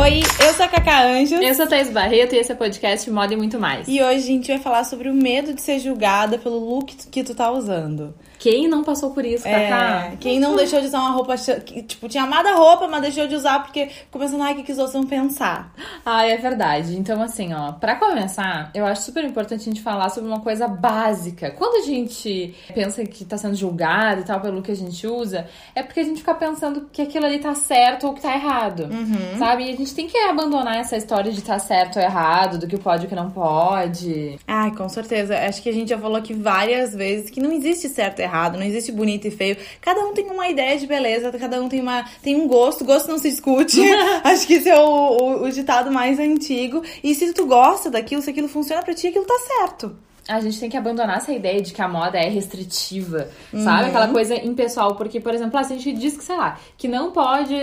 Oi, eu sou a Cacá Anjos. Eu sou a Thaís Barreto e esse é o podcast Moda e Muito Mais. E hoje a gente vai falar sobre o medo de ser julgada pelo look que tu tá usando. Quem não passou por isso, Cacá? É, quem não deixou de usar uma roupa, tipo, tinha amado a roupa, mas deixou de usar porque começando, ai, o que, que os outros vão pensar? Ah, é verdade. Então, assim, ó, pra começar, eu acho super importante a gente falar sobre uma coisa básica. Quando a gente pensa que tá sendo julgado e tal pelo que a gente usa, é porque a gente fica pensando que aquilo ali tá certo ou que tá errado, Uhum. sabe? E a gente tem que abandonar essa história de tá certo ou errado, do que pode e o que não pode. Ai, com certeza. Acho que a gente já falou aqui várias vezes que não existe certo e errado, não existe bonito e feio. Cada um tem uma ideia de beleza, cada um tem, uma, tem um gosto, gosto não se discute. Acho que esse é o, o, o ditado mais antigo. E se tu gosta daquilo, se aquilo funciona pra ti, aquilo tá certo. A gente tem que abandonar essa ideia de que a moda é restritiva, sabe? Aquela coisa impessoal. Porque, por exemplo, assim, a gente diz que, sei lá, que não pode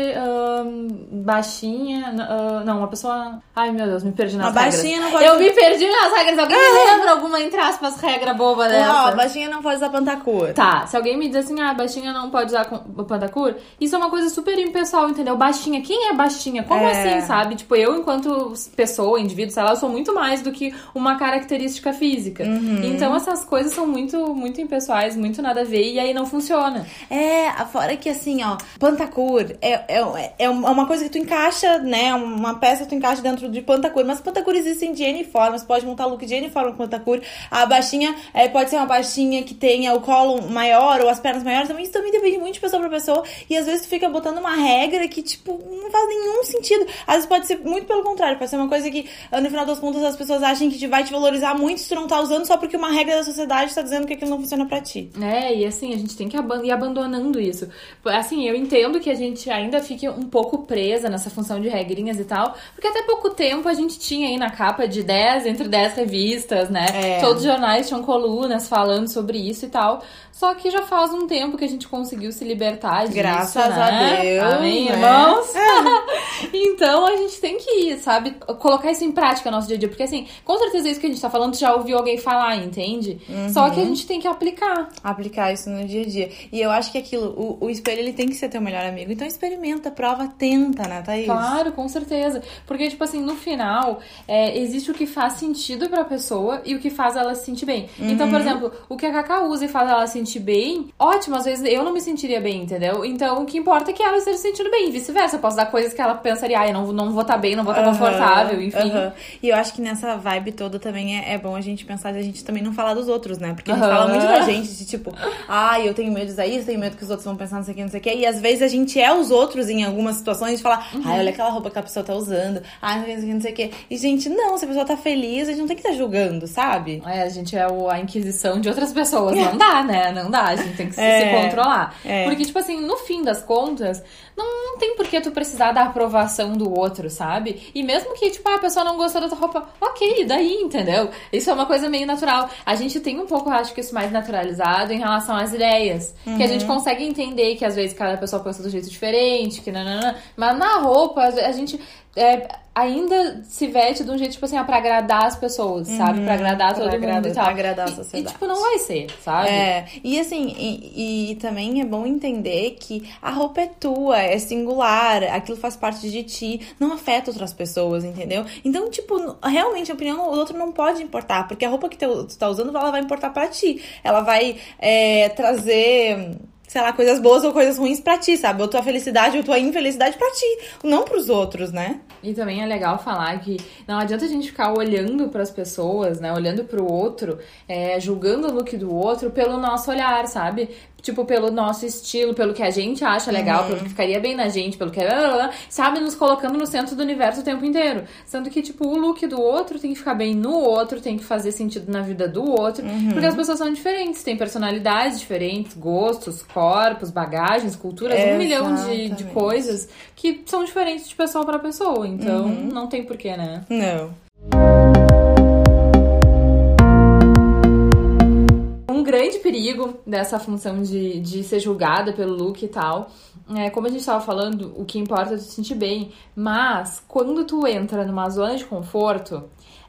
baixinha. ah, não, uma pessoa. Ai, meu Deus, me perdi nas Uma regras. baixinha não pode- Eu me perdi nas regras. Alguém me lembra alguma, entre aspas, regra boba dessa? Ó, baixinha não pode usar pantacur. Tá, se alguém me diz assim, ah, baixinha não pode usar pantacur, isso é uma coisa super impessoal, entendeu? Baixinha, quem é baixinha? Como É. assim, sabe? Tipo, eu, enquanto pessoa, indivíduo, sei lá, eu sou muito mais do que uma característica física. Uhum. Então, essas coisas são muito, muito impessoais, muito nada a ver, e aí não funciona. É, fora que assim, ó, pantacur é, é, é uma coisa que tu encaixa, né? Uma peça que tu encaixa dentro de pantacur. Mas pantacur existem de N formas. Pode montar look de N forma com pantacur. A baixinha é, pode ser uma baixinha que tenha o colo maior ou as pernas maiores. Também, isso também depende muito de pessoa pra pessoa. E às vezes tu fica botando uma regra que, tipo, não faz nenhum sentido. Às vezes pode ser muito pelo contrário. Pode ser uma coisa que, ah, no final das contas, as pessoas acham que te vai te valorizar muito se tu não tá usando só porque uma regra da sociedade tá dizendo que aquilo não funciona pra ti. É, e assim, a gente tem que ir abandonando isso. Assim, eu entendo que a gente ainda fique um pouco presa nessa função de regrinhas e tal, porque até pouco tempo a gente tinha aí na capa de 10, entre 10 revistas, né? É. Todos os jornais tinham colunas falando sobre isso e tal. Só que já faz um tempo que a gente conseguiu se libertar disso, Graças a né? Deus, Amém, né? irmãos? então a gente tem que ir, sabe? Colocar isso em prática no nosso dia a dia. Porque assim, com certeza isso que a gente tá falando, já ouviu alguém falar, entende? Só que a gente tem que aplicar. aplicar isso no dia a dia. E eu acho que aquilo, o, o espelho, ele tem que ser teu melhor amigo. Então experimenta, prova, tenta, né, Thaís? Claro, com certeza. Porque, tipo assim, no final, é, existe o que faz sentido pra pessoa e o que faz ela se sentir bem. Então, por exemplo, o que a Cacá usa e faz ela se sentir bem, ótimo, às vezes eu não me sentiria bem, entendeu? Então, o que importa é que ela esteja se sentindo bem, e vice-versa. Eu posso dar coisas que ela pensaria, ah, eu não, não vou estar bem, não vou estar Aham, confortável, enfim. aham. E eu acho que nessa vibe toda também é, é bom a gente pensar gente também não falar dos outros, né? Porque a gente Aham. fala muito da gente, de tipo, ai, eu tenho medo de usar isso, tenho medo que os outros vão pensar não sei o que, não sei o que. E às vezes a gente é os outros em algumas situações de falar, Uhum. ai, olha aquela roupa que a pessoa tá usando, ai, não sei o que, não sei o que. E, gente, não, se a pessoa tá feliz, a gente não tem que estar julgando, sabe? É, a gente é a inquisição de outras pessoas. Não dá, né? Não dá. A gente tem que se, É, se controlar. é. Porque, tipo assim, no fim das contas, não, não tem por que tu precisar da aprovação do outro, sabe? E mesmo que, tipo, ah, a pessoa não gostou da tua roupa, ok, daí, entendeu? Isso é uma coisa meio natural. A gente tem um pouco, acho que isso mais naturalizado em relação às ideias. Que a gente consegue entender que às vezes cada pessoa pensa do jeito diferente, que nanana. Mas na roupa, a gente. É, ainda se veste de um jeito, tipo assim, pra agradar as pessoas, sabe? Pra agradar Pra todo agrada- mundo e tal. pra agradar a E- sociedade. E, tipo, não vai ser, sabe? É, e assim, e, e também é bom entender que a roupa é tua, é singular, aquilo faz parte de ti, não afeta outras pessoas, entendeu? Então, tipo, realmente a opinião do outro não pode importar, porque a roupa que tu, tu tá usando, ela vai importar pra ti. Ela vai é, trazer. Sei lá, coisas boas ou coisas ruins pra ti, sabe? Ou tua felicidade ou tua infelicidade pra ti, não pros outros, né? E também é legal falar que não adianta a gente ficar olhando pras pessoas, né? Olhando pro outro, é, julgando o look do outro pelo nosso olhar, sabe? Tipo, pelo nosso estilo, pelo que a gente acha legal, pelo que ficaria bem na gente, pelo que. Sabe? Nos colocando no centro do universo o tempo inteiro. Sendo que, tipo, o look do outro tem que ficar bem no outro, tem que fazer sentido na vida do outro. Porque as pessoas são diferentes, têm personalidades diferentes, gostos, corpos, bagagens, culturas, um milhão de, de coisas que são diferentes de pessoa pra pessoa. Então, não tem porquê, né? Não. Grande perigo dessa função de, de ser julgada pelo look e tal, é, como a gente estava falando, o que importa é tu se sentir bem, mas quando tu entra numa zona de conforto,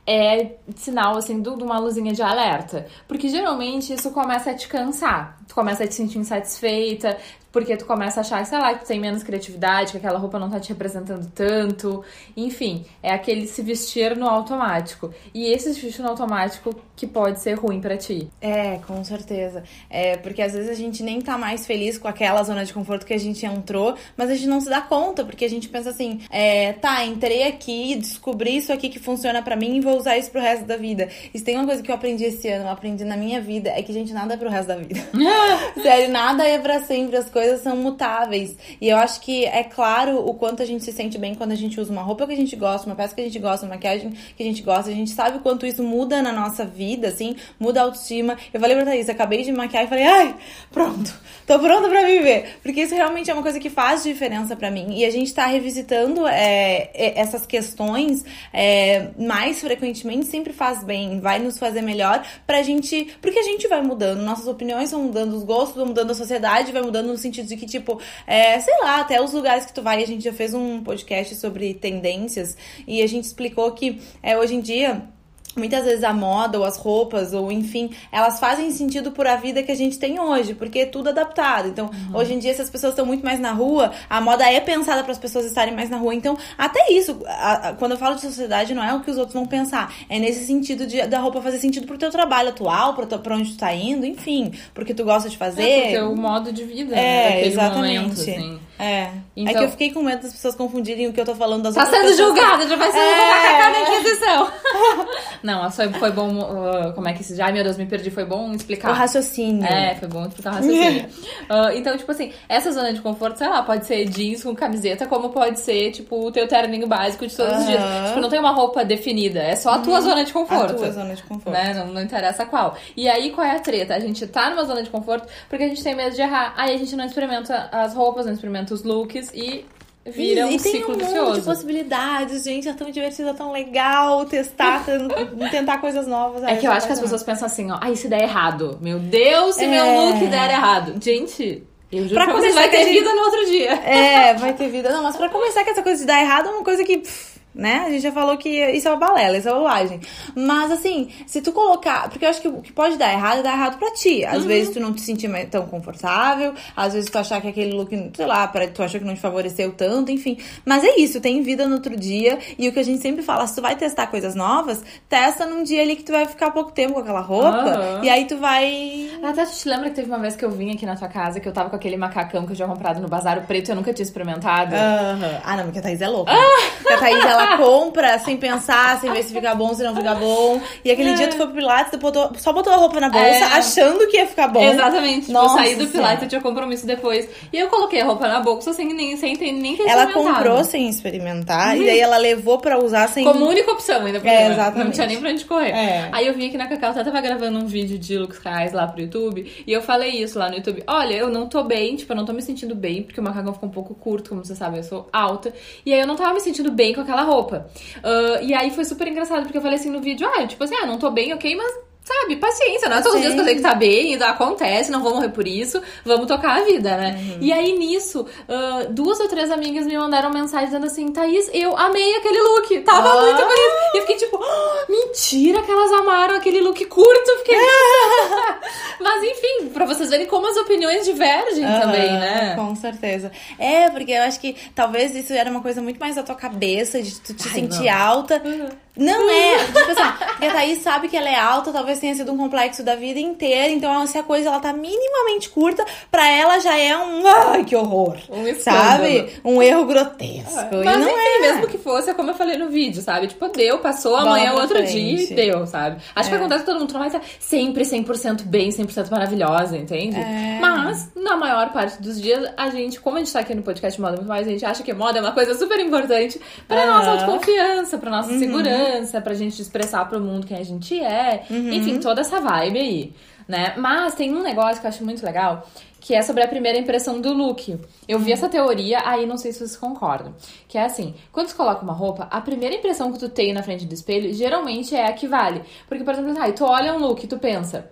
é sinal, assim, de uma luzinha de alerta. Porque geralmente isso começa a te cansar. Tu começa a te sentir insatisfeita, porque tu começa a achar, sei lá, que tu tem menos criatividade, que aquela roupa não tá te representando tanto. Enfim, é aquele se vestir no automático. E esse se vestir no automático que pode ser ruim para ti. É, com certeza. É, porque às vezes a gente nem tá mais feliz com aquela zona de conforto que a gente entrou, mas a gente não se dá conta, porque a gente pensa assim, é, tá, entrei aqui, descobri isso aqui que funciona para mim e vou usar isso pro resto da vida. E se tem uma coisa que eu aprendi esse ano, eu aprendi na minha vida, é que, gente, nada é pro resto da vida. Sério, nada é para sempre, as coisas são mutáveis. E eu acho que é claro o quanto a gente se sente bem quando a gente usa uma roupa que a gente gosta, uma peça que a gente gosta, uma maquiagem que a gente gosta, a gente sabe o quanto isso muda na nossa vida, assim, muda a autoestima. Eu falei pra Thaís, acabei de maquiar e falei, ai, pronto, tô pronta pra viver. Porque isso realmente é uma coisa que faz diferença para mim. E a gente tá revisitando é, essas questões é, mais frequentemente, sempre faz bem, vai nos fazer melhor pra gente. Porque a gente vai mudando, nossas opiniões vão mudando, os gostos vão mudando, a sociedade vai mudando no sentido de que, tipo, é, sei lá, até os lugares que tu vai, a gente já fez um podcast sobre tendências e a gente explicou que é, hoje em dia muitas vezes a moda ou as roupas ou enfim elas fazem sentido por a vida que a gente tem hoje porque é tudo adaptado. Então uhum. hoje em dia se as pessoas estão muito mais na rua a moda é pensada para as pessoas estarem mais na rua. Então até isso a, a, quando eu falo de sociedade não é o que os outros vão pensar. É nesse sentido de, da roupa fazer sentido pro teu trabalho atual para onde tu tá indo enfim porque tu gosta de fazer é, porque é o modo de vida é né, exatamente. momento, assim. É então... é que eu fiquei com medo das pessoas confundirem o que eu tô falando das tá outras sendo julgada já vai ser é... macacada na Inquisição Não, foi, foi bom. Uh, como é que se. Ai, meu Deus, me perdi. Foi bom explicar. O raciocínio. É, foi bom explicar o raciocínio. uh, então, tipo assim, essa zona de conforto, sei lá, pode ser jeans com camiseta, como pode ser, tipo, o teu terninho básico de todos uhum. os dias. Tipo, não tem uma roupa definida. É só a tua uhum. zona de conforto. A tua zona de conforto. Né? Não, não interessa qual. E aí, qual é a treta? A gente tá numa zona de conforto porque a gente tem medo de errar. Aí a gente não experimenta as roupas, não experimenta os looks e vira e, um e tem ciclo um vicioso. monte de possibilidades, gente. É tão divertido, é tão legal testar, tentar coisas novas. É que eu acho que as pessoas pensam assim, ó, aí se der errado. Meu Deus, se é... meu look der errado. Gente, eu juro pra começar vai ter gente... vida no outro dia. É, vai ter vida. Não, mas pra começar que essa coisa de dar errado é uma coisa que... Pff, né? A gente já falou que isso é uma balela, isso é bobagem. Mas assim, se tu colocar. Porque eu acho que o que pode dar errado é dar errado pra ti. Às uhum. vezes tu não te sentir tão confortável, às vezes tu achar que aquele look, sei lá, tu achou que não te favoreceu tanto, enfim. Mas é isso, tem vida no outro dia. E o que a gente sempre fala, se tu vai testar coisas novas, testa num dia ali que tu vai ficar pouco tempo com aquela roupa. Uhum. E aí tu vai. Até tu te lembra que teve uma vez que eu vim aqui na tua casa, que eu tava com aquele macacão que eu já comprado no Bazar o Preto e eu nunca tinha experimentado. Uhum. Ah, não, porque a Thaís é louca. Ah! Porque a Thaís, ela compra sem pensar, sem ver se fica bom, se não fica bom. E aquele é. dia tu foi pro Pilates, tu botou, só botou a roupa na bolsa, é. achando que ia ficar bom. Exatamente. Tipo, Nossa, eu saí do Pilates, eu tinha compromisso depois. E eu coloquei a roupa na bolsa sem nem, sem ter, nem ter Ela comprou sem experimentar, uhum. e daí ela levou pra usar sem... Como única opção ainda. Pra é, exatamente. Não tinha nem pra onde correr. É. Aí eu vim aqui na Cacau, até tava gravando um vídeo de looks reais lá pro YouTube, e eu falei isso lá no YouTube. Olha, eu não tô bem, tipo, eu não tô me sentindo bem, porque o macacão ficou um pouco curto, como você sabe, eu sou alta. E aí eu não tava me sentindo bem com aquela roupa. Uh, e aí foi super engraçado, porque eu falei assim no vídeo, ah, tipo assim, ah, não tô bem, ok, mas Sabe, paciência, não é todos os dias que eu sei que tá bem, acontece, não vou morrer por isso, vamos tocar a vida, né? Uhum. E aí nisso, uh, duas ou três amigas me mandaram mensagem dizendo assim: Thaís, eu amei aquele look, tava ah. muito bonito. E eu fiquei tipo, oh, mentira que elas amaram aquele look curto, fiquei. Mas enfim, pra vocês verem como as opiniões divergem uhum, também, né? Com certeza. É, porque eu acho que talvez isso era uma coisa muito mais da tua cabeça, de tu te Ai, sentir não. alta. Uhum. Não é, tipo assim, porque a Thaís sabe que ela é alta, talvez tenha sido um complexo da vida inteira, então se a coisa ela tá minimamente curta, pra ela já é um ai, que horror. Um sabe? Um erro grotesco. É. Mas não enfim, é. mesmo que fosse, é como eu falei no vídeo, sabe? Tipo, deu, passou, amanhã é outro frente. dia e deu, sabe? Acho é. que acontece que todo mundo vai estar sempre 100% bem, 100% maravilhosa, entende? É. Mas, na maior parte dos dias, a gente, como a gente tá aqui no podcast Moda Muito Mais, a gente acha que moda é uma coisa super importante pra uhum. nossa autoconfiança, pra nossa uhum. segurança, pra gente expressar pro mundo quem a gente é. Uhum. Enfim, toda essa vibe aí, né? Mas tem um negócio que eu acho muito legal, que é sobre a primeira impressão do look. Eu vi essa teoria, aí não sei se vocês concordam. Que é assim, quando tu coloca uma roupa, a primeira impressão que tu tem na frente do espelho, geralmente é a que vale. Porque, por exemplo, aí tu olha um look e tu pensa,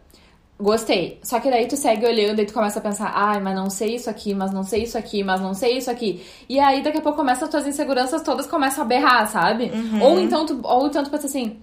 gostei. Só que daí tu segue olhando e tu começa a pensar, ai, mas não sei isso aqui, mas não sei isso aqui, mas não sei isso aqui. E aí daqui a pouco começa as tuas inseguranças todas começam a berrar, sabe? Uhum. Ou então tu, ou então tu pensa assim,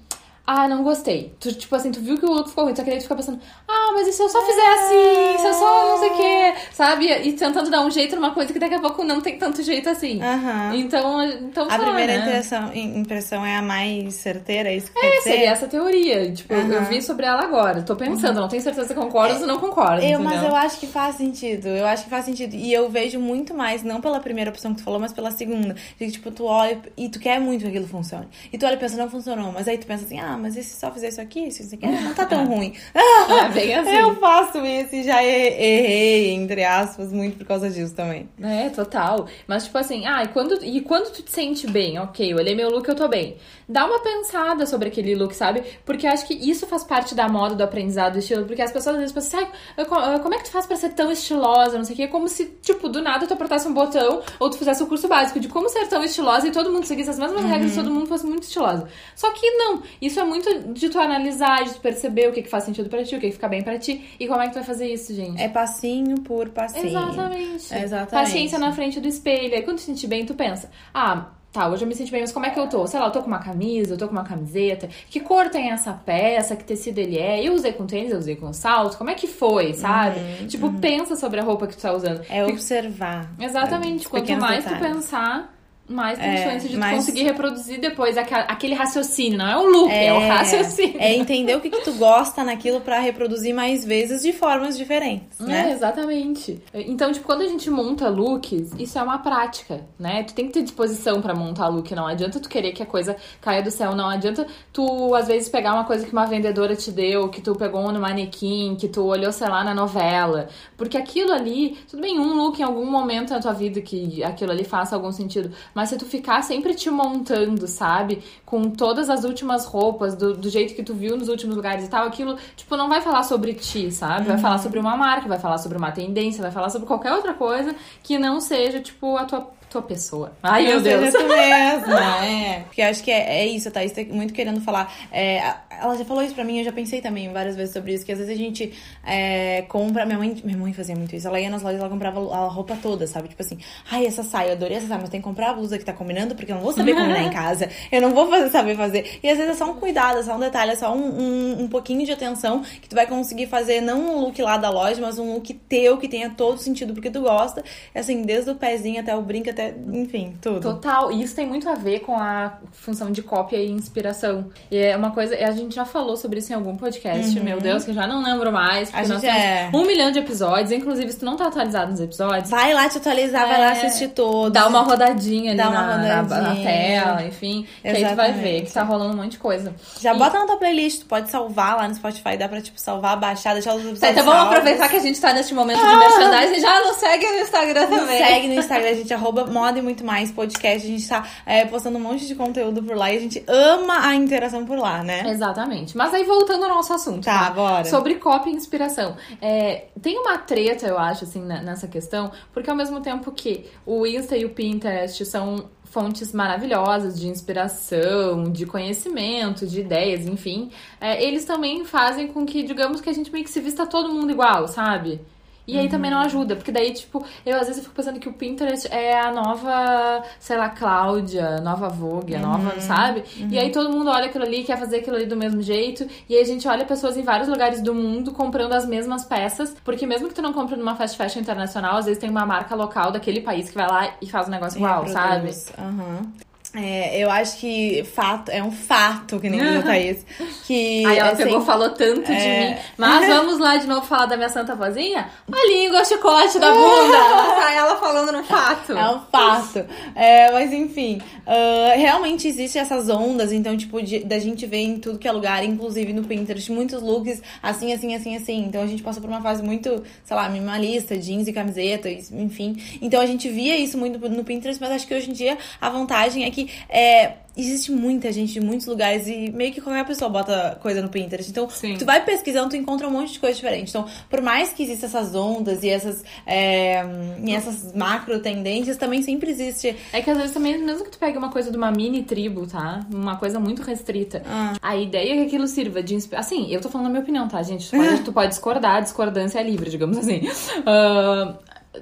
ah, não gostei. Tu, tipo assim, tu viu que o look ficou ruim, só que daí tu fica pensando, ah, mas e se eu só fizer assim? Se eu só não sei o quê, sabe? E tentando dar um jeito numa coisa que daqui a pouco não tem tanto jeito assim. Aham. Então, então A só, primeira né? impressão, impressão é a mais certeira, é isso que É, seria essa teoria. Tipo, eu Aham. vi sobre ela agora. Tô pensando, não tenho certeza se concordo ou não concordo. Eu, mas eu acho que faz sentido. Eu acho que faz sentido. E eu vejo muito mais, não pela primeira opção que tu falou, mas pela segunda. De que, tipo, tu olha e tu quer muito que aquilo funcione. E tu olha e pensa, não funcionou. Mas aí tu pensa assim, ah, mas e se só fizer isso aqui? Se isso aqui não tá tão ruim. É bem assim. Eu faço isso e já errei, entre aspas, muito por causa disso também. É, total. Mas, tipo assim, ah, e quando, e quando tu te sente bem, ok, eu olhei meu look, eu tô bem. Dá uma pensada sobre aquele look, sabe? Porque eu acho que isso faz parte da moda, do aprendizado do estilo. Porque as pessoas às vezes pensam, assim, "Ai, co- como é que tu faz pra ser tão estilosa? Não sei o quê. Como se, tipo, do nada tu apertasse um botão ou tu fizesse o curso básico de como ser tão estilosa e todo mundo seguisse as mesmas regras e todo mundo fosse muito estilosa. Só que não. Isso é muito de tu analisar, de tu perceber o que, que faz sentido pra ti, o que, que fica bem pra ti. E como é que tu vai fazer isso, gente? É passinho por passinho. Exatamente. Exatamente. Paciência na frente do espelho. Aí quando tu se sentir bem, tu pensa, ah. Tá, hoje eu me senti bem, mas como é que eu tô? Sei lá, eu tô com uma camisa, eu tô com uma camiseta. Que cor tem essa peça? Que tecido ele é? Eu usei com tênis, eu usei com salto. Como é que foi, sabe? tipo, pensa sobre a roupa que tu tá usando. É observar. Exatamente. Os Quanto mais tu detalhes. pensar, mais tem É, chance de tu mais- conseguir reproduzir depois aquele raciocínio. Não é o look, é, o raciocínio. É entender o que, que tu gosta naquilo pra reproduzir mais vezes de formas diferentes, É, né? exatamente. Então, tipo, quando a gente monta looks, isso é uma prática, né? Tu tem que ter disposição pra montar look. Não adianta tu querer que a coisa caia do céu. Não adianta tu, às vezes, pegar uma coisa que uma vendedora te deu, que tu pegou no manequim, que tu olhou, sei lá, na novela. Porque aquilo ali, tudo bem, um look em algum momento na tua vida que aquilo ali faça algum sentido. Mas se tu ficar sempre te montando, sabe? Com todas as últimas roupas, do, do jeito que tu viu nos últimos lugares e tal, aquilo, tipo, não vai falar sobre ti, sabe? Vai falar sobre uma marca, vai falar sobre uma tendência, vai falar sobre qualquer outra coisa que não seja, tipo, a tua, tua pessoa. Ai, meu Não seja Deus. tu mesma, é. Porque eu acho que é, é isso, a Thaís tá muito querendo falar. É, ela já falou isso pra mim, eu já pensei também várias vezes sobre isso, que às vezes a gente é, compra. Minha mãe, minha mãe fazia muito isso. Ela ia nas lojas, ela comprava a roupa toda, sabe? Tipo assim, ai, essa saia, eu adorei essa saia, mas tem que comprar a blusa que tá combinando, porque eu não vou saber combinar em casa. Eu não vou fazer, saber fazer. E às vezes é só um cuidado, é só um detalhe, é só um, um, um pouquinho de atenção que tu vai conseguir fazer, não um look lá da loja, mas um look teu que tenha todo sentido porque tu gosta. Assim, desde o pezinho até o brinco, até, enfim, tudo. Total, e isso tem muito a ver com a função de cópia e inspiração. E é uma coisa, a gente já falou sobre isso em algum podcast, meu Deus, que eu já não lembro mais, porque Uhum. A nós temos é- um milhão de episódios, inclusive se tu não tá atualizado nos episódios, Vai lá te atualizar, vai lá É, assistir todos. dá uma rodadinha ali uma na, na- na rodadinha. tela, enfim, que aí tu vai ver Exatamente. que tá rolando um monte de coisa. Já E- bota na tua playlist, tu pode salvar lá no Spotify, dá pra, tipo, salvar, baixar, deixar os episódios Tá, então vamos aproveitar que a gente tá neste momento de merchandising já nos segue no Instagram Nos também. segue no Instagram, a gente arroba moda e muito mais podcast. A gente tá é, postando um monte de conteúdo por lá e a gente ama a interação por lá, né? Exatamente. Mas aí voltando ao nosso assunto. Tá, bora. Sobre cópia e inspiração. É, tem uma treta, eu acho, assim, nessa questão, porque ao mesmo tempo que o Insta e o Pinterest são fontes maravilhosas de inspiração, de conhecimento, de ideias, enfim, é, eles também fazem com que, digamos que a gente meio que se vista todo mundo igual, sabe? E aí também não ajuda, porque daí, tipo, eu às vezes eu fico pensando que o Pinterest é a nova, sei lá, Cláudia, nova Vogue, a nova, sabe? E aí todo mundo olha aquilo ali, quer fazer aquilo ali do mesmo jeito, e aí a gente olha pessoas em vários lugares do mundo comprando as mesmas peças, porque mesmo que tu não compre numa fast fashion internacional, às vezes tem uma marca local daquele país que vai lá e faz um negócio igual, sabe? Aham. É, eu acho que fato, é um fato, que nem diz a Thaís, que... Aí ela é pegou, sempre- falou tanto de É. mim. Mas vamos lá de novo falar da minha santa vozinha? A língua, o chicote da bunda. Sai ela falando no fato. É um fato. É, mas enfim, ah, realmente existem essas ondas, então, tipo, de- da gente ver em tudo que é lugar, inclusive no Pinterest, muitos looks assim, assim, assim, assim. Então a gente passa por uma fase muito, sei lá, minimalista, jeans e camiseta, e- enfim. Então a gente via isso muito no Pinterest, mas acho que hoje em dia a vantagem é que é, existe muita gente de muitos lugares e meio que qualquer pessoa bota coisa no Pinterest. Então, Sim. tu vai pesquisando, tu encontra um monte de coisa diferente. Então, por mais que existam essas ondas e essas, é, e essas macro tendências, também sempre existe. É que às vezes também, mesmo que tu pegue uma coisa de uma mini tribo, tá? Uma coisa muito restrita. Ah. A ideia é que aquilo sirva de inspiração. Assim, eu tô falando a minha opinião, tá, gente? Tu pode, tu pode discordar, discordância é livre, digamos assim. Ah,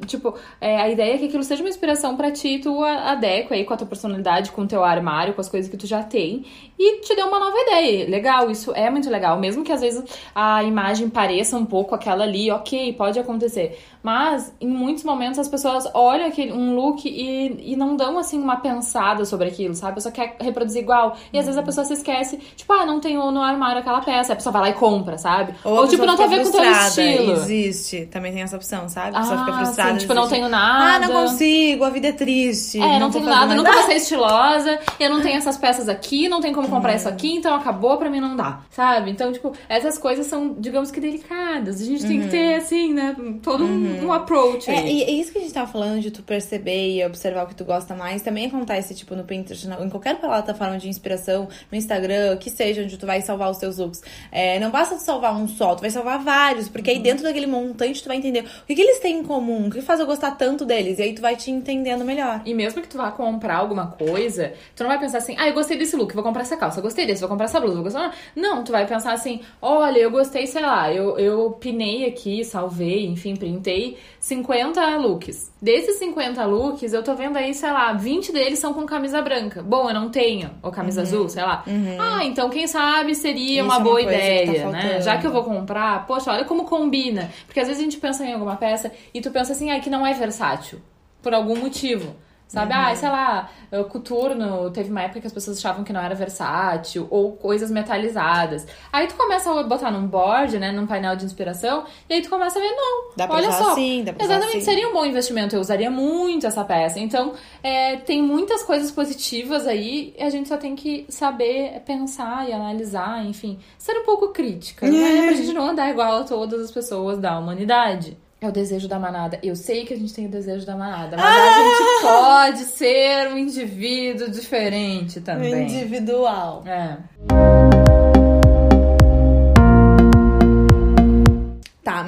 tipo, é, a ideia é que aquilo seja uma inspiração para ti, tu adequa aí com a tua personalidade, com o teu armário, com as coisas que tu já tem e te dê uma nova ideia. Legal, isso é muito legal, mesmo que às vezes a imagem pareça um pouco aquela ali, ok, pode acontecer. Mas em muitos momentos as pessoas olham aquele, um look e, e não dão assim uma pensada sobre aquilo, sabe? A pessoa quer reproduzir igual. E às vezes a pessoa se esquece, tipo, ah, não tenho no armário aquela peça. A pessoa vai lá e compra, sabe? Ou, Ou tipo, não tem a ver com o teu estilo. Existe. Também tem essa opção, sabe? A pessoa ah, fica frustrada. Sim, tipo, não tenho nada. Ah, não consigo, a vida é triste. É, não, não tenho nada, nunca vou ser estilosa, eu não tenho essas peças aqui, não tenho como comprar hum. isso aqui, então acabou, pra mim não dá, sabe? Então, tipo, essas coisas são, digamos que, delicadas. A gente tem que uhum. ter, assim, né, todo uhum. um, um approach é, e é isso que a gente tava falando de tu perceber e observar o que tu gosta mais. Também acontece, tipo, no Pinterest, em qualquer plataforma de inspiração, no Instagram, que seja, onde tu vai salvar os teus looks. É, não basta tu salvar um só, tu vai salvar vários, porque uhum. aí dentro daquele montante tu vai entender o que, que eles têm em comum, o que faz eu gostar tanto deles, e aí tu vai te entendendo melhor. E mesmo que tu vá comprar alguma coisa, tu não vai pensar assim, ah, eu gostei desse look, vou comprar essa calça, gostei desse, vou comprar essa blusa, vou gostar. Não, tu vai pensar assim, olha, eu gostei, sei lá, eu, eu pinei aqui, salvei, enfim, printei 50 looks. Desses 50 looks, eu tô vendo aí, sei lá, 20 deles são com camisa branca. Bom, eu não tenho. Ou camisa uhum. azul, sei lá. Uhum. Ah, então quem sabe seria Isso uma boa é uma tá ideia, tá né? Já que eu vou comprar, poxa, olha como combina. Porque às vezes a gente pensa em alguma peça e tu pensa assim, ah, que não é versátil. Por algum motivo. Sabe? Uhum. Ah, sei lá, o coturno, teve uma época que as pessoas achavam que não era versátil, ou coisas metalizadas. Aí tu começa a botar num board, né, num painel de inspiração, e aí tu começa a ver, não, dá pra olha só. Assim, dá pra exatamente, assim. seria um bom investimento, eu usaria muito essa peça. Então, é, tem muitas coisas positivas aí, e a gente só tem que saber pensar e analisar, enfim, ser um pouco crítica, né? Pra gente não andar igual a todas as pessoas da humanidade. É o desejo da manada. Eu sei que a gente tem o desejo da manada, mas ah! a gente pode ser um indivíduo diferente também. Individual. É.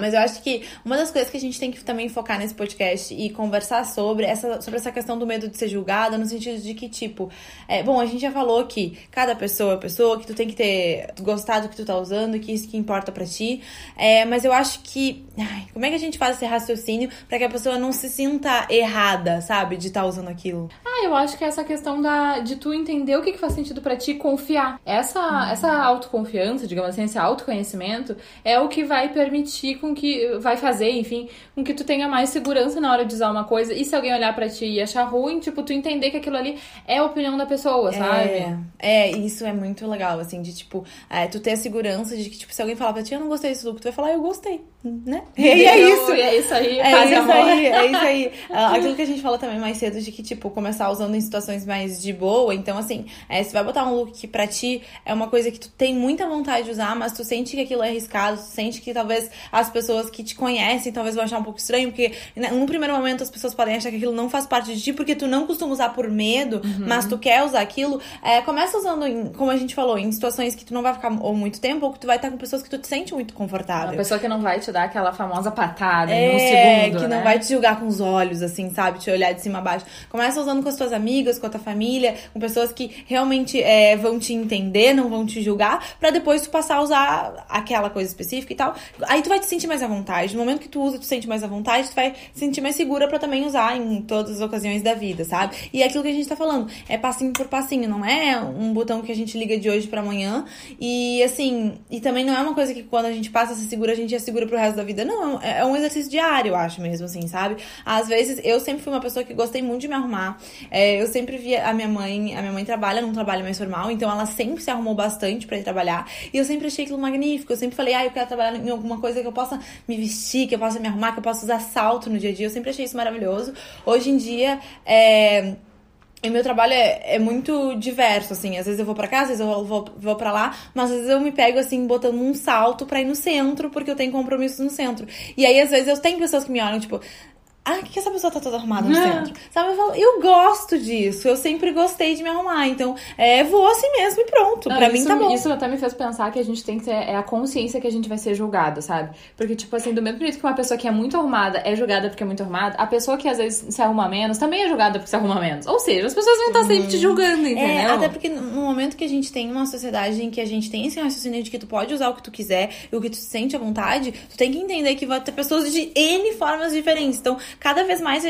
mas eu acho que uma das coisas que a gente tem que também focar nesse podcast e conversar sobre essa, sobre essa questão do medo de ser julgada, no sentido de que, tipo, é, bom, a gente já falou que cada pessoa é pessoa, que tu tem que ter gostado do que tu tá usando, que isso que importa para ti. É, mas eu acho que. Ai, como é que a gente faz esse raciocínio para que a pessoa não se sinta errada, sabe, de estar tá usando aquilo? Ah, eu acho que é essa questão da, de tu entender o que, que faz sentido para ti confiar. Essa, hum. essa autoconfiança, digamos assim, esse autoconhecimento é o que vai permitir com que vai fazer, enfim, com que tu tenha mais segurança na hora de usar uma coisa. E se alguém olhar para ti e achar ruim, tipo, tu entender que aquilo ali é a opinião da pessoa, sabe? É, é isso é muito legal, assim, de tipo, é, tu ter a segurança de que, tipo, se alguém falar pra ti, eu não gostei desse look, tu vai falar, eu gostei, né? E é isso. E é isso aí, é isso amor. aí, é isso aí. Ah, aquilo que a gente falou também mais cedo, de que, tipo, começar usando em situações mais de boa. Então, assim, é, você vai botar um look que pra ti é uma coisa que tu tem muita vontade de usar, mas tu sente que aquilo é arriscado, tu sente que talvez as pessoas que te conhecem talvez vão achar um pouco estranho, porque né, num primeiro momento as pessoas podem achar que aquilo não faz parte de ti, porque tu não costuma usar por medo, uhum. mas tu quer usar aquilo. É, começa usando, em, como a gente falou, em situações que tu não vai ficar ou muito tempo, ou que tu vai estar com pessoas que tu te sente muito confortável. Uma pessoa que não vai te dar aquela famosa patada é, no segundo, que né? não vai te julgar com os olhos, assim, sabe? Te olhar de cima a baixo. Começa usando com as tuas amigas, com a tua família, com pessoas que realmente é, vão te entender, não vão te julgar, para depois tu passar a usar aquela coisa específica e tal. Aí tu vai te sentir mais à vontade. No momento que tu usa, tu sente mais à vontade, tu vai se sentir mais segura para também usar em todas as ocasiões da vida, sabe? E é aquilo que a gente tá falando, é passinho por passinho, não é um botão que a gente liga de hoje para amanhã. E assim, e também não é uma coisa que quando a gente passa a ser segura, a gente é segura pro resto da vida. Não, é, é um exercício diário, eu acho mesmo, assim, sabe? Às vezes, eu sempre fui uma pessoa que gostei muito de me arrumar. É, eu sempre via a minha mãe, a minha mãe trabalha num trabalho mais formal, então ela sempre se arrumou bastante para ir trabalhar. E eu sempre achei aquilo magnífico. Eu sempre falei, ah, eu quero trabalhar em alguma coisa que eu possa me vestir, que eu possa me arrumar, que eu possa usar salto no dia a dia. Eu sempre achei isso maravilhoso. Hoje em dia, é. E meu trabalho é, é, muito diverso, assim. Às vezes eu vou para cá, às vezes eu vou, vou para lá, mas às vezes eu me pego, assim, botando um salto pra ir no centro, porque eu tenho compromissos no centro. E aí, às vezes, eu tenho pessoas que me olham, tipo, ah, que, que essa pessoa tá toda arrumada no centro? Sabe? Eu, falo, eu gosto disso. Eu sempre gostei de me arrumar. Então, é, vou assim mesmo e pronto. Não, pra isso, mim tá bom. Isso até me fez pensar que a gente tem que ter é a consciência que a gente vai ser julgado, sabe? Porque, tipo assim, do mesmo jeito que uma pessoa que é muito arrumada é julgada porque é muito arrumada, a pessoa que às vezes se arruma menos também é julgada porque se arruma menos. Ou seja, as pessoas vão estar sempre te uhum. julgando, é, entendeu? É, até porque no momento que a gente tem uma sociedade em que a gente tem esse raciocínio de que tu pode usar o que tu quiser e o que tu sente à vontade, tu tem que entender que vai ter pessoas de N formas diferentes. Então, cada vez mais,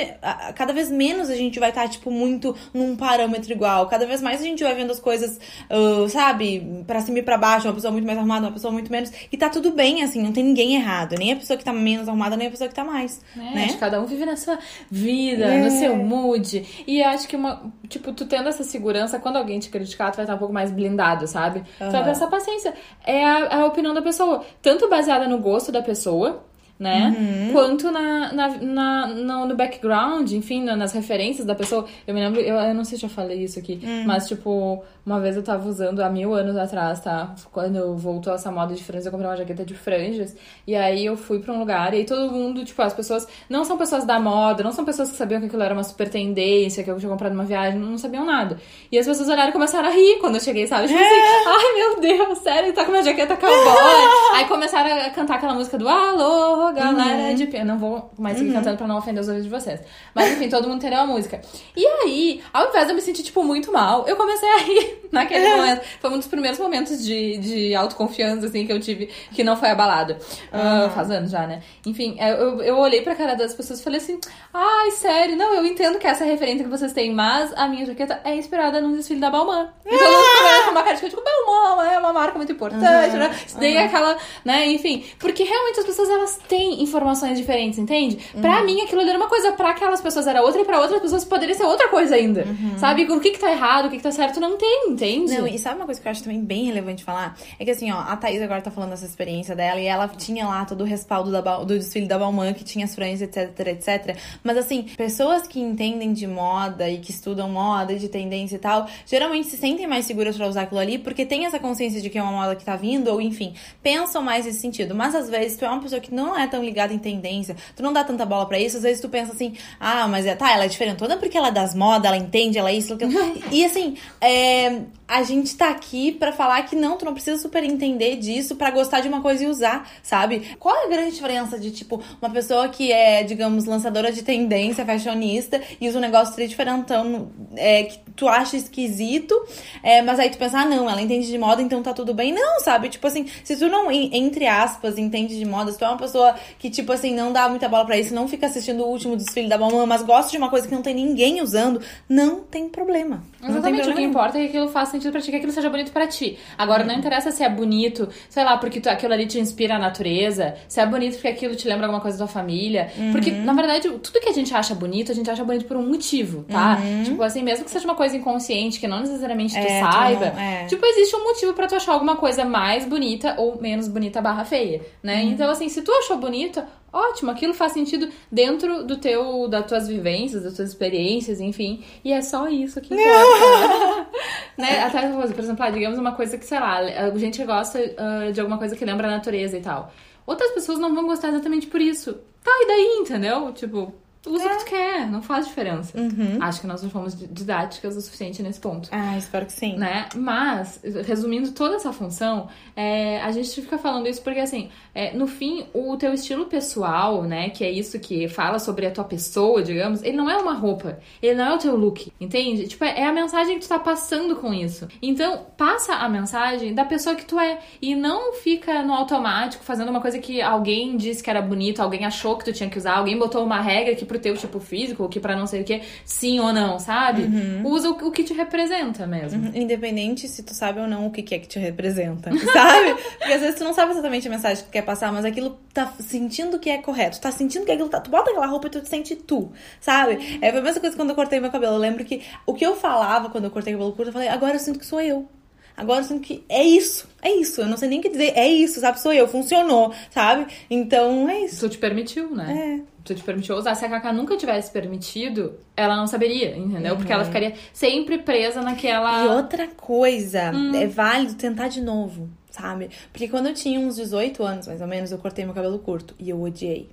cada vez menos a gente vai estar, tipo, muito num parâmetro igual. Cada vez mais a gente vai vendo as coisas, ah, sabe, pra cima e pra baixo, uma pessoa muito mais arrumada, uma pessoa muito menos. E tá tudo bem, assim, não tem ninguém errado. Nem a pessoa que tá menos arrumada, nem a pessoa que tá mais. É, né? acho que cada um vive na sua vida, É. no seu mood. E acho que uma, tipo, tu tendo essa segurança, quando alguém te criticar, tu vai estar um pouco mais blindado, sabe? Tu vai Aham. pensar, paciência. É a, a opinião da pessoa. Tanto baseada no gosto da pessoa. Né? Uhum. Quanto na, na, na- no, no background, enfim, na- nas referências da pessoa. Eu me lembro, eu, eu não sei se eu já falei isso aqui, Hum. mas, tipo, uma vez eu tava usando há mil anos atrás, tá? Quando voltou essa moda de franjas, eu comprei uma jaqueta de franjas. E aí eu fui pra um lugar e aí todo mundo, tipo, as pessoas não são pessoas da moda, não são pessoas que sabiam que aquilo era uma super tendência, que eu tinha comprado numa viagem, não sabiam nada. E as pessoas olharam e começaram a rir quando eu cheguei, sabe? Tipo assim, ai meu Deus, sério, tá com uma jaqueta cowboy. aí começaram a cantar aquela música do Alô, galera de pé. Não vou mais seguir cantando pra não ofender os ouvidos de vocês. Mas enfim, todo mundo entendeu a música. E aí, ao invés de eu me sentir, tipo, muito mal, eu comecei a rir naquele momento. Foi um dos primeiros momentos de, de autoconfiança, assim, que eu tive, que não foi abalado. Ah, faz anos já, né? Enfim, eu, eu olhei pra cara das pessoas e falei assim: ai, sério, não, eu entendo que essa é a referência que vocês têm, mas a minha jaqueta é inspirada num desfile da Balmain. E todo mundo ficou com uma cara de tipo, Balmain é uma marca muito importante, né? Isso daí é aquela, né, enfim. Porque realmente as pessoas, elas têm informações diferentes, entende? Pra mim, aquilo era uma coisa, pra aquelas pessoas era outra, e pra outras pessoas poderia ser outra coisa ainda. Sabe? O que que tá errado, o que que tá certo, não tem, entende? Não, e sabe uma coisa que eu acho também bem relevante falar? É que assim, ó, a Thaís agora tá falando dessa experiência dela e ela tinha lá todo o respaldo da, do desfile da Balmain, que tinha as franjas, etc, etc. Mas assim, pessoas que entendem de moda e que estudam moda de tendência e tal, geralmente se sentem mais seguras pra usar aquilo ali porque tem essa consciência de que é uma moda que tá vindo, ou enfim, pensam mais nesse sentido. Mas às vezes tu é uma pessoa que não é tão ligada em tendência, tu não dá tanta bola pra isso, às vezes tu pensa assim, ah, mas é, tá, ela é diferentona porque ela é das modas, ela entende, ela é isso, aquilo. E assim, é, a gente tá aqui pra falar que não, tu não precisa super entender disso pra gostar de uma coisa e usar, sabe? Qual é a grande diferença de, tipo, uma pessoa que é, digamos, lançadora de tendência, fashionista, e usa um negócio diferentão é, que tu acha esquisito, é, mas aí tu pensa, ah, não, ela entende de moda, então tá tudo bem. Não, sabe? Tipo assim, se tu não, en- entre aspas, entende de moda, se tu é uma pessoa que, tipo assim, não dá muita bola pra isso, não fica assistindo o último desfile da mamãe, mas gosta de uma coisa que não tem ninguém usando, não tem problema. Não tem Exatamente, o que problema. importa é que aquilo faça sentido pra ti, que aquilo seja bonito pra ti. Agora, não interessa se é bonito, sei lá, porque tu- aquilo ali te inspira a natureza, se é bonito porque aquilo te lembra alguma coisa da tua família. Porque, na verdade, tudo que a gente acha bonito, a gente acha bonito por um motivo, tá? Tipo assim, mesmo que seja uma coisa inconsciente, que não necessariamente tu É, tu saiba, não- é. tipo, existe um motivo pra tu achar alguma coisa mais bonita ou menos bonita barra feia, né? Então, assim, se tu achou bonita, ótimo, aquilo faz sentido dentro do teu, das tuas vivências, das tuas experiências, enfim. E é só isso que importa. né? Até, por exemplo, ah, digamos uma coisa que, sei lá, a gente gosta ah, de alguma coisa que lembra a natureza e tal. Outras pessoas não vão gostar exatamente por isso. Tá, e daí, entendeu? Tipo, usa o que tu quer, não faz diferença. Acho que nós não fomos didáticas o suficiente nesse ponto Ah, espero que sim. né? Mas, resumindo toda essa função, é, a gente fica falando isso porque, assim, é, no fim, o teu estilo pessoal, né? Que é isso que fala sobre a tua pessoa, digamos, ele não é uma roupa, ele não é o teu look, entende? Tipo, é a mensagem que tu tá passando com isso. Então, passa a mensagem da pessoa que tu é e não fica no automático fazendo uma coisa que alguém disse que era bonito, alguém achou que tu tinha que usar, alguém botou uma regra que pro teu tipo físico, que pra não sei o que, sim ou não, sabe? Usa o, o que te representa mesmo. Uhum, Independente se tu sabe ou não o que que é que te representa, sabe? Porque às vezes tu não sabe exatamente a mensagem que tu quer passar, mas aquilo tá sentindo que é correto. Tá sentindo que aquilo tá. Tu bota aquela roupa e tu te sente tu, sabe? É a mesma coisa quando eu cortei meu cabelo. Eu lembro que o que eu falava quando eu cortei o cabelo curto, eu falei, agora eu sinto que sou eu. Agora eu sinto que é isso, é isso. Eu não sei nem o que dizer, é isso, sabe? Sou eu, funcionou, sabe? Então é isso. Tu te permitiu, né? É. Tu te permitiu usar. Se a Cacá nunca tivesse permitido, ela não saberia, entendeu? Porque ela ficaria sempre presa naquela. E outra coisa, é válido tentar de novo, sabe? Porque quando eu tinha uns 18 anos, mais ou menos, eu cortei meu cabelo curto e eu odiei.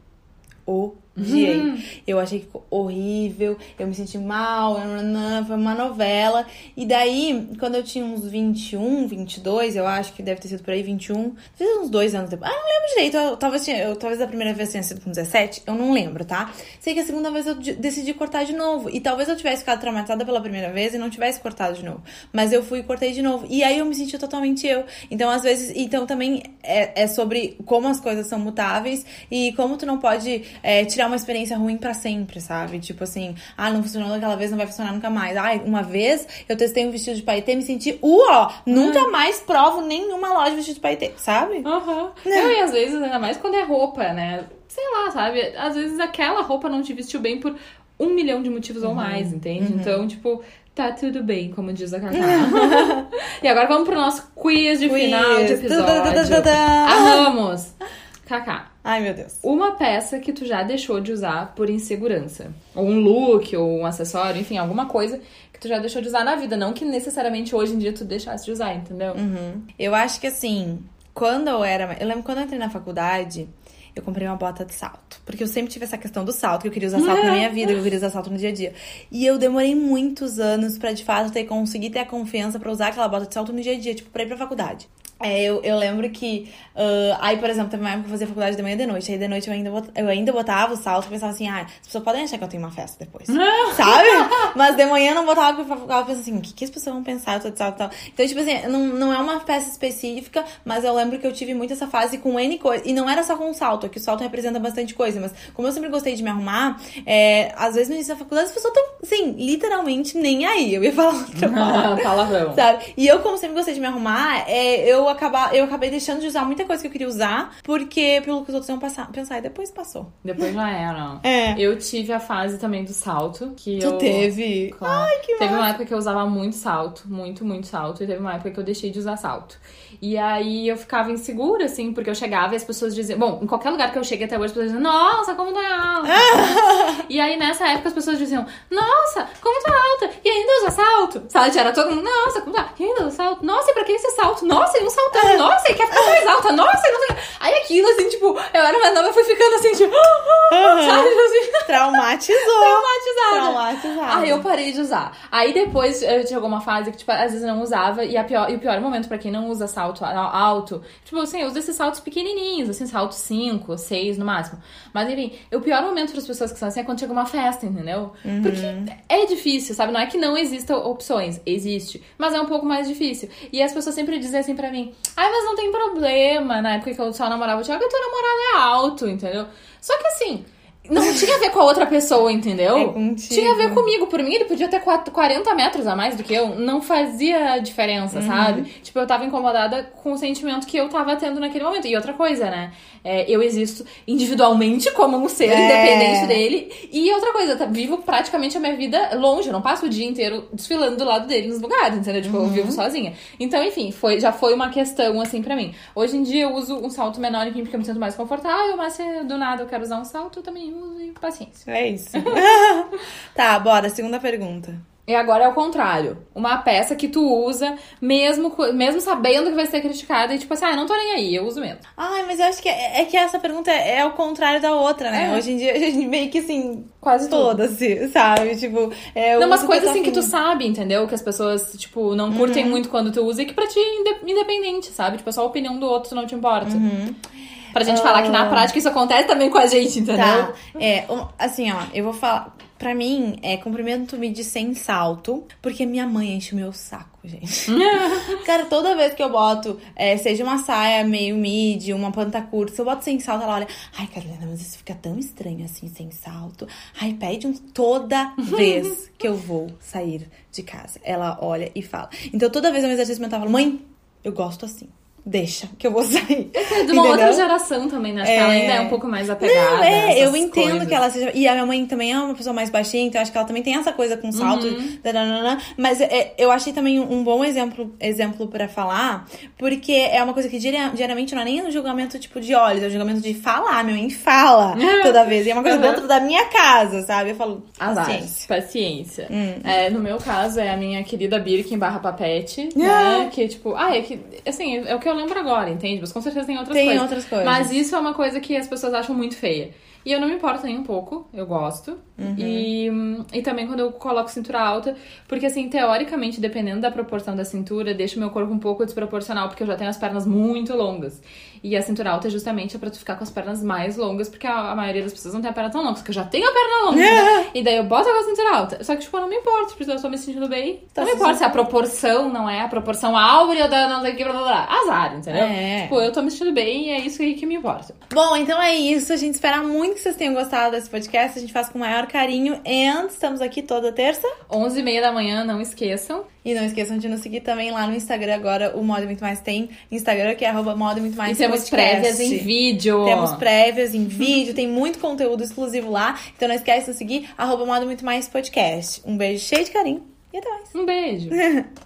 Odiei. Eu achei horrível, eu me senti mal, foi uma novela. E daí, quando eu tinha uns 21, 22, eu acho que deve ter sido por aí, 21, talvez uns dois anos depois. Ah, não lembro direito. Eu, talvez, tinha, eu, talvez a primeira vez tenha sido com 17, eu não lembro, tá? Sei que a segunda vez eu de- decidi cortar de novo. E talvez eu tivesse ficado traumatizada pela primeira vez e não tivesse cortado de novo. Mas eu fui e cortei de novo. E aí eu me senti totalmente eu. Então, às vezes, então também é, é sobre como as coisas são mutáveis e como tu não pode é, tirar uma experiência ruim pra sempre, sabe? Tipo assim, ah, não funcionou daquela vez, não vai funcionar nunca mais. Ai, uma vez eu testei um vestido de paetê, me senti, uh, ó, nunca mais provo nenhuma loja de vestido de paetê, sabe? Aham. Não, e às vezes, ainda mais quando é roupa, né? Sei lá, sabe? Às vezes aquela roupa não te vestiu bem por um milhão de motivos ou mais, entende? Então, tipo, tá tudo bem, como diz a Cacá. e agora vamos pro nosso quiz de final de Quiz. episódio. Amamos! Cacá, Ai, meu Deus. uma peça que tu já deixou de usar por insegurança. Ou um look, ou um acessório, enfim, alguma coisa que tu já deixou de usar na vida. Não que necessariamente hoje em dia tu deixasse de usar, entendeu? Eu acho que assim, quando eu era. Eu lembro quando eu entrei na faculdade, eu comprei uma bota de salto. Porque eu sempre tive essa questão do salto, que eu queria usar salto na minha vida, que eu queria usar salto no dia a dia. E eu demorei muitos anos pra de fato ter conseguir ter a confiança pra usar aquela bota de salto no dia a dia, tipo, pra ir pra faculdade. É, eu, eu lembro que. ah, aí, por exemplo, teve uma época que eu fazia faculdade de manhã e de noite. Aí de noite eu ainda, bot- eu ainda botava o salto e pensava assim, ah, as pessoas podem achar que eu tenho uma festa depois. sabe? Mas de manhã eu não botava porque eu ficava pensando assim, o que, que as pessoas vão pensar? Eu tô de salto e tal. Então, tipo assim, não, não é uma festa específica, mas eu lembro que eu tive muito essa fase com N coisa. E não era só com o salto, é que o salto representa bastante coisa. Mas como eu sempre gostei de me arrumar, é, às vezes no início da faculdade as pessoas estão, assim, literalmente nem aí. Eu ia falar outra palavra. Palavrão. Sabe? E eu, como sempre gostei de me arrumar, é, eu, acaba, eu acabei deixando de usar muita coisa que eu queria usar, porque pelo que os outros iam passar, pensar, e depois passou. Depois já era. É. Eu tive a fase também do salto, que Tu eu... teve. Claro. Ai, que Teve uma massa. época que eu usava muito salto, muito, muito salto, e teve uma época que eu deixei de usar salto. E aí eu ficava insegura, assim, porque eu chegava e as pessoas diziam. Bom, em qualquer lugar que eu cheguei até hoje, as pessoas diziam, nossa, como tu é alta! e aí nessa época as pessoas diziam, nossa, como tu é alta! E ainda usa salto! Sabe? Era todo mundo, nossa, como tu é? E ainda usa salto? Nossa, e pra que esse salto? Nossa, e um saltão! Nossa, e quer ficar mais alta? Nossa, e não quê. Aí aquilo, assim, tipo, eu era mais nova, eu fui ficando assim, tipo, sabe? Tipo assim, Traumatizou. traumatizada. Traumatizada. Aí eu parei de usar. Aí depois eu chegou uma fase que, tipo, às vezes eu não usava. E, a pior, e o pior momento pra quem não usa salto alto, tipo assim, eu uso esses saltos pequenininhos, assim, salto 5, 6 no máximo. Mas enfim, o pior momento para as pessoas que são assim é quando chega uma festa, entendeu? Porque é difícil, sabe? Não é que não exista opções, existe. Mas é um pouco mais difícil. E as pessoas sempre dizem assim pra mim: ai, mas não tem problema. Na época que eu só namorava o Thiago, teu namorado é alto, entendeu? Só que assim. Não tinha a ver com a outra pessoa, entendeu? É contigo. Tinha a ver comigo. Por mim, ele podia ter quatro- 40 metros a mais do que eu. Não fazia diferença, sabe? Tipo, eu tava incomodada com o sentimento que eu tava tendo naquele momento. E outra coisa, né? É, eu existo individualmente como um ser É. independente dele. E outra coisa, eu tá- vivo praticamente a minha vida longe. Eu não passo o dia inteiro desfilando do lado dele nos lugares, entendeu? Tipo, eu vivo sozinha. Então, enfim, foi, já foi uma questão, assim, pra mim. Hoje em dia eu uso um salto menor, enfim, porque eu me sinto mais confortável. Mas se do nada eu quero usar um salto, também uso e paciência. É isso. tá, bora. Segunda pergunta. E agora é o contrário. Uma peça que tu usa, mesmo, mesmo sabendo que vai ser criticada, e tipo assim, ah, não tô nem aí, eu uso mesmo. Ai, mas eu acho que é, é que essa pergunta é, é o contrário da outra, né? É. Hoje em dia a gente meio que assim. Quase todas, assim, sabe? Tipo, é, Não, umas uso coisas tô assim que tu sabe, entendeu? Que as pessoas, tipo, não curtem muito quando tu usa e que pra ti é inde- independente, sabe? Tipo, só a opinião do outro não te importa. Pra gente falar que na prática isso acontece também com a gente, entendeu? Tá. É, assim, ó, eu vou falar. Pra mim, é comprimento midi sem salto, porque minha mãe enche o meu saco, gente. Cara, toda vez que eu boto, é, seja uma saia meio midi, uma panta curta, se eu boto sem salto, ela olha, ai, Carolina, mas isso fica tão estranho assim, sem salto. Ai, pede um. Toda vez que eu vou sair de casa, ela olha e fala. Então, toda vez eu me exercício mental, eu falo, mãe, eu gosto assim. Deixa que eu vou sair. É de uma Entendeu? outra geração também, né? Acho que ela É. ainda é um pouco mais apegada. Não, é, eu entendo coisas. que ela seja. E a minha mãe também é uma pessoa mais baixinha, então acho que ela também tem essa coisa com salto. Uhum. dananana. Mas é, eu achei também um bom exemplo, exemplo para falar, porque é uma coisa que diari- diariamente não é nem um julgamento tipo de olhos, é um julgamento de falar. Minha mãe fala toda vez. E é uma coisa Uhum. dentro da minha casa, sabe? Eu falo, Azar. paciência. Paciência. Hum. É, no meu caso, é a minha querida Birkin barra papete, Ah. né? Que, tipo, ah, é que, assim, é o que eu lembro agora, entende? Mas com certeza tem outras Tem coisas. outras coisas. Mas isso é uma coisa que as pessoas acham muito feia. E eu não me importo nem um pouco, eu gosto. Uhum. E, e também quando eu coloco cintura alta, porque assim, teoricamente, dependendo da proporção da cintura, deixa o meu corpo um pouco desproporcional, porque eu já tenho as pernas muito longas. E a cintura alta é justamente pra tu ficar com as pernas mais longas, porque a, a maioria das pessoas não tem a perna tão longa, porque eu já tenho a perna longa. né? E daí eu boto a cintura alta. Só que, tipo, eu não me importo, porque eu tô me sentindo bem. Tá não me importa se a proporção não é a proporção áurea da não sei o que, blá blá blá. Azar, entendeu? É. Tipo, eu tô me sentindo bem e é isso aí que me importa. Bom, então é isso. A gente espera muito muito que vocês tenham gostado desse podcast. A gente faz com o maior carinho. E estamos aqui toda terça. 11 e meia da manhã, não esqueçam. E não esqueçam de nos seguir também lá no Instagram. Agora o Modo Muito Mais tem Instagram, que é arroba Modo Muito Mais E temos podcast. prévias em vídeo. Temos prévias em vídeo, tem muito conteúdo exclusivo lá. Então não esquece de nos seguir, arroba Modo Muito Mais Podcast. Um beijo cheio de carinho e até mais. Um beijo.